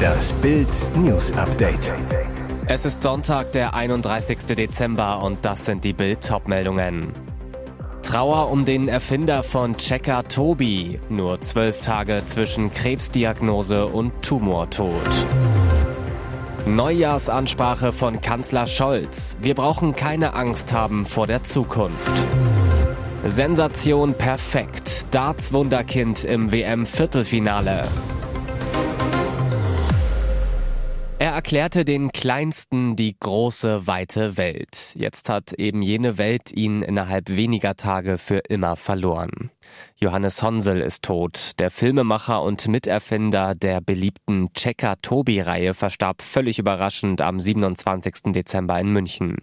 Das Bild News Update. Es ist Sonntag, der 31. Dezember und das sind die Bild meldungen Trauer um den Erfinder von Checker Tobi. Nur zwölf Tage zwischen Krebsdiagnose und Tumortod. Neujahrsansprache von Kanzler Scholz. Wir brauchen keine Angst haben vor der Zukunft. Sensation perfekt. Darts Wunderkind im WM-Viertelfinale. Er erklärte den Kleinsten die große, weite Welt. Jetzt hat eben jene Welt ihn innerhalb weniger Tage für immer verloren. Johannes Honsel ist tot. Der Filmemacher und Miterfinder der beliebten Checker-Tobi-Reihe verstarb völlig überraschend am 27. Dezember in München.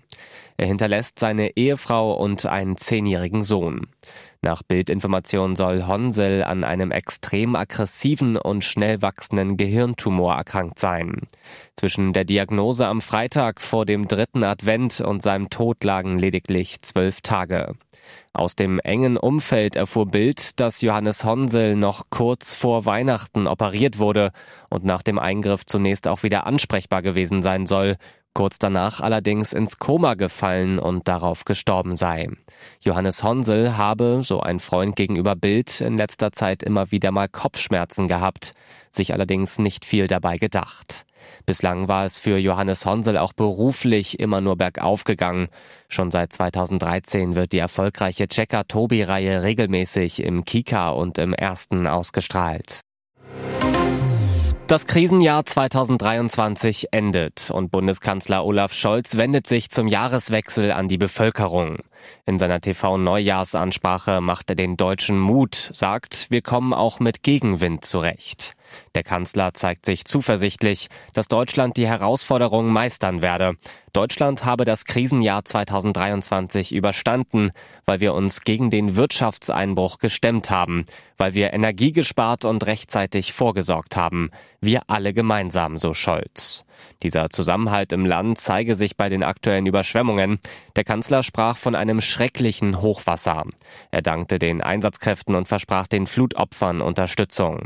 Er hinterlässt seine Ehefrau und einen zehnjährigen Sohn. Nach Bildinformationen soll Honsel an einem extrem aggressiven und schnell wachsenden Gehirntumor erkrankt sein. Zwischen der Diagnose am Freitag vor dem dritten Advent und seinem Tod lagen lediglich zwölf Tage. Aus dem engen Umfeld erfuhr Bild, dass Johannes Honsel noch kurz vor Weihnachten operiert wurde und nach dem Eingriff zunächst auch wieder ansprechbar gewesen sein soll, kurz danach allerdings ins Koma gefallen und darauf gestorben sei. Johannes Honsel habe, so ein Freund gegenüber Bild, in letzter Zeit immer wieder mal Kopfschmerzen gehabt, sich allerdings nicht viel dabei gedacht. Bislang war es für Johannes Honsel auch beruflich immer nur bergauf gegangen. Schon seit 2013 wird die erfolgreiche Checker-Tobi-Reihe regelmäßig im Kika und im Ersten ausgestrahlt. Das Krisenjahr 2023 endet und Bundeskanzler Olaf Scholz wendet sich zum Jahreswechsel an die Bevölkerung. In seiner TV-Neujahrsansprache macht er den Deutschen Mut, sagt, wir kommen auch mit Gegenwind zurecht. Der Kanzler zeigt sich zuversichtlich, dass Deutschland die Herausforderungen meistern werde. Deutschland habe das Krisenjahr 2023 überstanden, weil wir uns gegen den Wirtschaftseinbruch gestemmt haben, weil wir Energie gespart und rechtzeitig vorgesorgt haben. Wir alle gemeinsam, so Scholz. Dieser Zusammenhalt im Land zeige sich bei den aktuellen Überschwemmungen. Der Kanzler sprach von einem schrecklichen Hochwasser. Er dankte den Einsatzkräften und versprach den Flutopfern Unterstützung.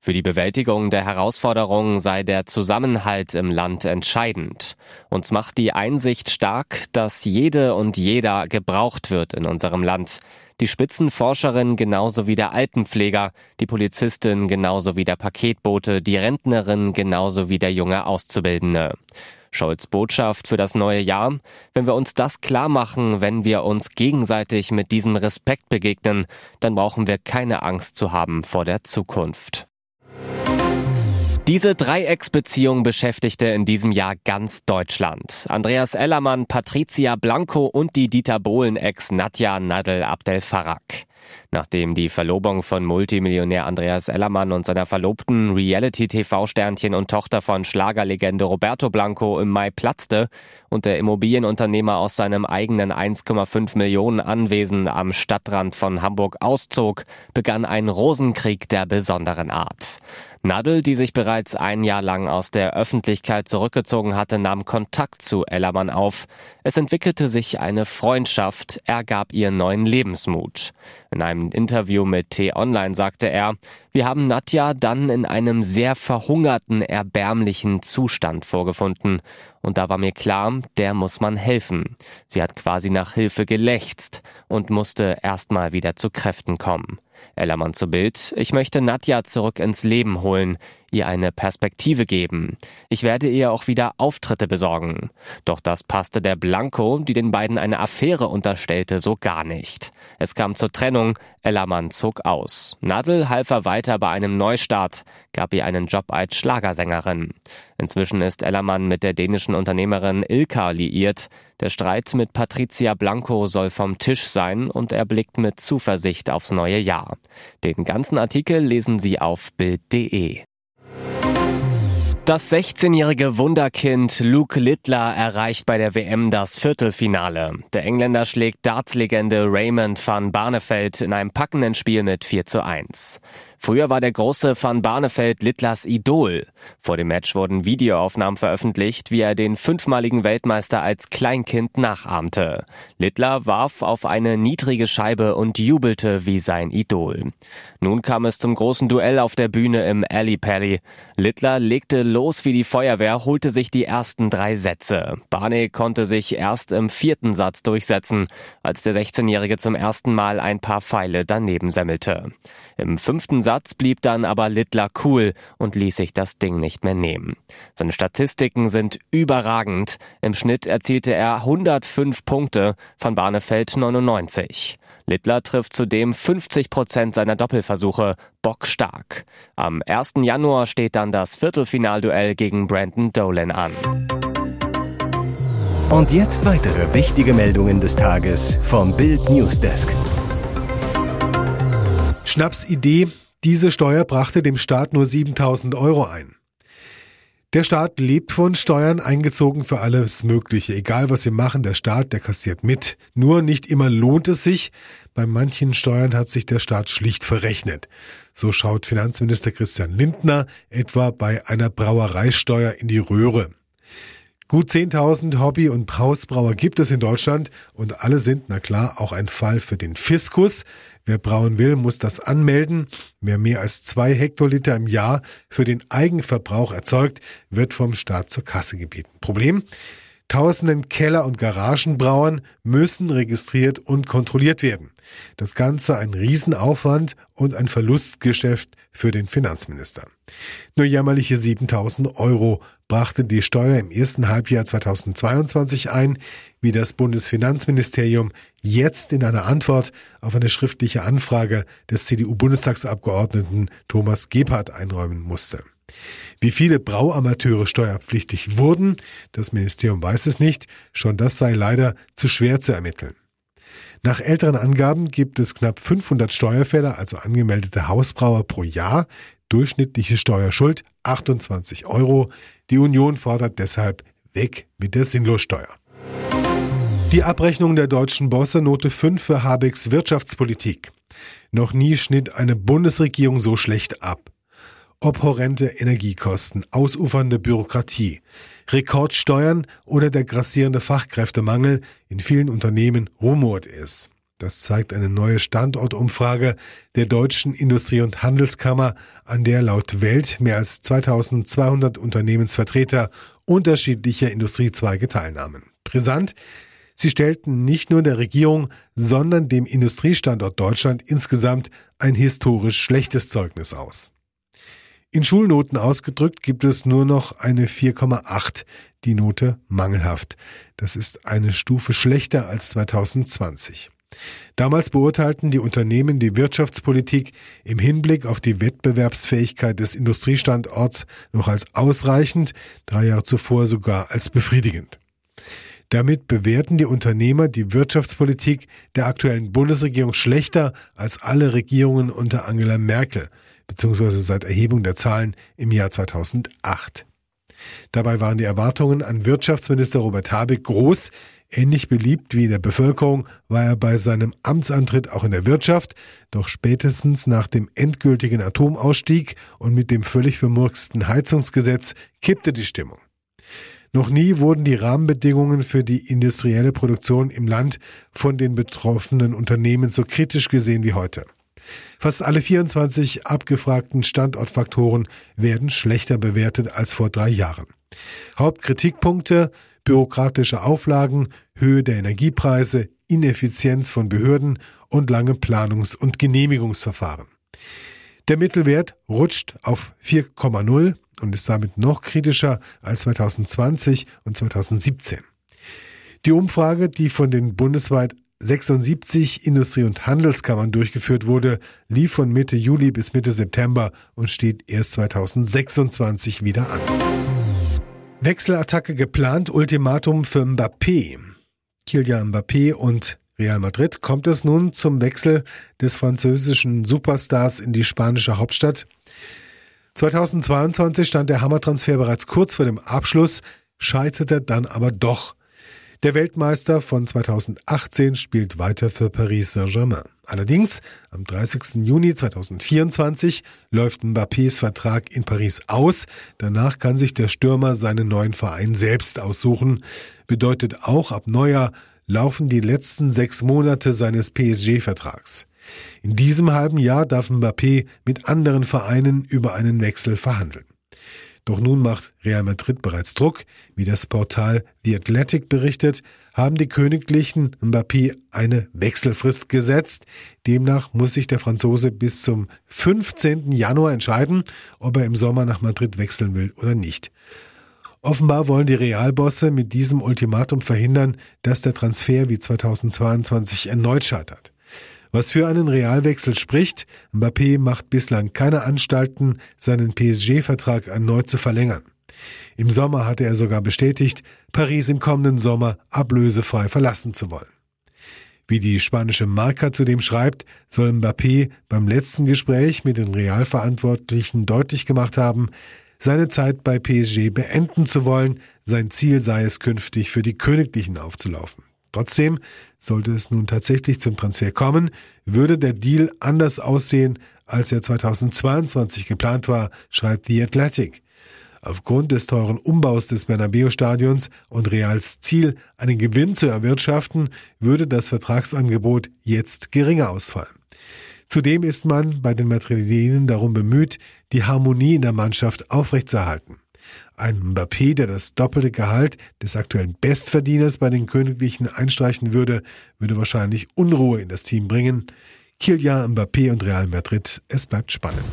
Für die Bewältigung der Herausforderungen sei der Zusammenhalt im Land entscheidend. Uns macht die Einsicht stark, dass jede und jeder gebraucht wird in unserem Land. Die Spitzenforscherin genauso wie der Altenpfleger, die Polizistin genauso wie der Paketbote, die Rentnerin genauso wie der junge Auszubildende. Scholz Botschaft für das neue Jahr, wenn wir uns das klar machen, wenn wir uns gegenseitig mit diesem Respekt begegnen, dann brauchen wir keine Angst zu haben vor der Zukunft. Diese Dreiecksbeziehung beschäftigte in diesem Jahr ganz Deutschland. Andreas Ellermann, Patricia Blanco und die Dieter Bohlen-Ex Nadja Nadel Abdel Farag. Nachdem die Verlobung von Multimillionär Andreas Ellermann und seiner Verlobten Reality-TV-Sternchen und Tochter von Schlagerlegende Roberto Blanco im Mai platzte und der Immobilienunternehmer aus seinem eigenen 1,5 Millionen Anwesen am Stadtrand von Hamburg auszog, begann ein Rosenkrieg der besonderen Art. Nadel, die sich bereits ein Jahr lang aus der Öffentlichkeit zurückgezogen hatte, nahm Kontakt zu Ellermann auf. Es entwickelte sich eine Freundschaft, er gab ihr neuen Lebensmut. In einem Interview mit T-Online sagte er, wir haben Nadja dann in einem sehr verhungerten, erbärmlichen Zustand vorgefunden. Und da war mir klar, der muss man helfen. Sie hat quasi nach Hilfe gelächzt und musste erstmal wieder zu Kräften kommen. Ellermann zu Bild. Ich möchte Nadja zurück ins Leben holen, ihr eine Perspektive geben. Ich werde ihr auch wieder Auftritte besorgen. Doch das passte der Blanco, die den beiden eine Affäre unterstellte, so gar nicht. Es kam zur Trennung, Ellermann zog aus. Nadel half er weiter bei einem Neustart, gab ihr einen Job als Schlagersängerin. Inzwischen ist Ellermann mit der dänischen Unternehmerin Ilka liiert. Der Streit mit Patricia Blanco soll vom Tisch sein und er blickt mit Zuversicht aufs neue Jahr. Den ganzen Artikel lesen Sie auf Bild.de. Das 16-jährige Wunderkind Luke Littler erreicht bei der WM das Viertelfinale. Der Engländer schlägt Darts-Legende Raymond van Barneveld in einem packenden Spiel mit 4 zu 1. Früher war der große Van Barneveld Littlers Idol. Vor dem Match wurden Videoaufnahmen veröffentlicht, wie er den fünfmaligen Weltmeister als Kleinkind nachahmte. Littler warf auf eine niedrige Scheibe und jubelte wie sein Idol. Nun kam es zum großen Duell auf der Bühne im Alley Pally. Littler legte los wie die Feuerwehr, holte sich die ersten drei Sätze. Barney konnte sich erst im vierten Satz durchsetzen, als der 16-Jährige zum ersten Mal ein paar Pfeile daneben semmelte. Im fünften Satz blieb dann aber Littler cool und ließ sich das Ding nicht mehr nehmen. Seine Statistiken sind überragend. Im Schnitt erzielte er 105 Punkte, von Barnefeld 99. Littler trifft zudem 50 Prozent seiner Doppelversuche, bockstark. Am 1. Januar steht dann das Viertelfinalduell gegen Brandon Dolan an. Und jetzt weitere wichtige Meldungen des Tages vom Bild Newsdesk. Schnapsidee, diese Steuer brachte dem Staat nur 7000 Euro ein. Der Staat lebt von Steuern, eingezogen für alles Mögliche. Egal was sie machen, der Staat, der kassiert mit. Nur nicht immer lohnt es sich. Bei manchen Steuern hat sich der Staat schlicht verrechnet. So schaut Finanzminister Christian Lindner etwa bei einer Brauereisteuer in die Röhre. Gut 10.000 Hobby- und Hausbrauer gibt es in Deutschland und alle sind, na klar, auch ein Fall für den Fiskus. Wer brauen will, muss das anmelden. Wer mehr als zwei Hektoliter im Jahr für den Eigenverbrauch erzeugt, wird vom Staat zur Kasse gebeten. Problem? Tausenden Keller- und Garagenbrauern müssen registriert und kontrolliert werden. Das Ganze ein Riesenaufwand und ein Verlustgeschäft für den Finanzminister. Nur jämmerliche 7000 Euro brachte die Steuer im ersten Halbjahr 2022 ein, wie das Bundesfinanzministerium jetzt in einer Antwort auf eine schriftliche Anfrage des CDU-Bundestagsabgeordneten Thomas Gebhardt einräumen musste. Wie viele Brauamateure steuerpflichtig wurden, das Ministerium weiß es nicht, schon das sei leider zu schwer zu ermitteln. Nach älteren Angaben gibt es knapp 500 Steuerfälle, also angemeldete Hausbrauer pro Jahr, durchschnittliche Steuerschuld 28 Euro. Die Union fordert deshalb weg mit der Sinnlossteuer. Die Abrechnung der deutschen Bosse Note 5 für Habecks Wirtschaftspolitik. Noch nie schnitt eine Bundesregierung so schlecht ab. Ob horrende Energiekosten, ausufernde Bürokratie, Rekordsteuern oder der grassierende Fachkräftemangel in vielen Unternehmen rumort es. Das zeigt eine neue Standortumfrage der Deutschen Industrie- und Handelskammer, an der laut Welt mehr als 2200 Unternehmensvertreter unterschiedlicher Industriezweige teilnahmen. Brisant, sie stellten nicht nur der Regierung, sondern dem Industriestandort Deutschland insgesamt ein historisch schlechtes Zeugnis aus. In Schulnoten ausgedrückt gibt es nur noch eine 4,8, die Note mangelhaft. Das ist eine Stufe schlechter als 2020. Damals beurteilten die Unternehmen die Wirtschaftspolitik im Hinblick auf die Wettbewerbsfähigkeit des Industriestandorts noch als ausreichend, drei Jahre zuvor sogar als befriedigend. Damit bewerten die Unternehmer die Wirtschaftspolitik der aktuellen Bundesregierung schlechter als alle Regierungen unter Angela Merkel – beziehungsweise seit Erhebung der Zahlen im Jahr 2008. Dabei waren die Erwartungen an Wirtschaftsminister Robert Habeck groß. Ähnlich beliebt wie in der Bevölkerung war er bei seinem Amtsantritt auch in der Wirtschaft, doch spätestens nach dem endgültigen Atomausstieg und mit dem völlig vermurksten Heizungsgesetz kippte die Stimmung. Noch nie wurden die Rahmenbedingungen für die industrielle Produktion im Land von den betroffenen Unternehmen so kritisch gesehen wie heute. Fast alle 24 abgefragten Standortfaktoren werden schlechter bewertet als vor drei Jahren. Hauptkritikpunkte bürokratische Auflagen, Höhe der Energiepreise, Ineffizienz von Behörden und lange Planungs- und Genehmigungsverfahren. Der Mittelwert rutscht auf 4,0 und ist damit noch kritischer als 2020 und 2017. Die Umfrage, die von den bundesweit 76 Industrie- und Handelskammern durchgeführt wurde, lief von Mitte Juli bis Mitte September und steht erst 2026 wieder an. Wechselattacke geplant, Ultimatum für Mbappé. Kylian Mbappé und Real Madrid kommt es nun zum Wechsel des französischen Superstars in die spanische Hauptstadt. 2022 stand der Hammertransfer bereits kurz vor dem Abschluss, scheiterte dann aber doch. Der Weltmeister von 2018 spielt weiter für Paris Saint-Germain. Allerdings, am 30. Juni 2024 läuft Mbappés Vertrag in Paris aus. Danach kann sich der Stürmer seinen neuen Verein selbst aussuchen. Bedeutet auch, ab Neujahr laufen die letzten sechs Monate seines PSG-Vertrags. In diesem halben Jahr darf Mbappé mit anderen Vereinen über einen Wechsel verhandeln. Doch nun macht Real Madrid bereits Druck. Wie das Portal The Athletic berichtet, haben die Königlichen Mbappé eine Wechselfrist gesetzt. Demnach muss sich der Franzose bis zum 15. Januar entscheiden, ob er im Sommer nach Madrid wechseln will oder nicht. Offenbar wollen die Realbosse mit diesem Ultimatum verhindern, dass der Transfer wie 2022 erneut scheitert. Was für einen Realwechsel spricht, Mbappé macht bislang keine Anstalten, seinen PSG-Vertrag erneut zu verlängern. Im Sommer hatte er sogar bestätigt, Paris im kommenden Sommer ablösefrei verlassen zu wollen. Wie die spanische Marca zudem schreibt, soll Mbappé beim letzten Gespräch mit den Realverantwortlichen deutlich gemacht haben, seine Zeit bei PSG beenden zu wollen, sein Ziel sei es künftig für die Königlichen aufzulaufen. Trotzdem, sollte es nun tatsächlich zum Transfer kommen, würde der Deal anders aussehen, als er 2022 geplant war, schreibt The Athletic. Aufgrund des teuren Umbaus des Bernabeu-Stadions und Reals Ziel, einen Gewinn zu erwirtschaften, würde das Vertragsangebot jetzt geringer ausfallen. Zudem ist man bei den Madrilenen darum bemüht, die Harmonie in der Mannschaft aufrechtzuerhalten. Ein Mbappé, der das doppelte Gehalt des aktuellen Bestverdieners bei den Königlichen einstreichen würde, würde wahrscheinlich Unruhe in das Team bringen. Kylian Mbappé und Real Madrid, es bleibt spannend.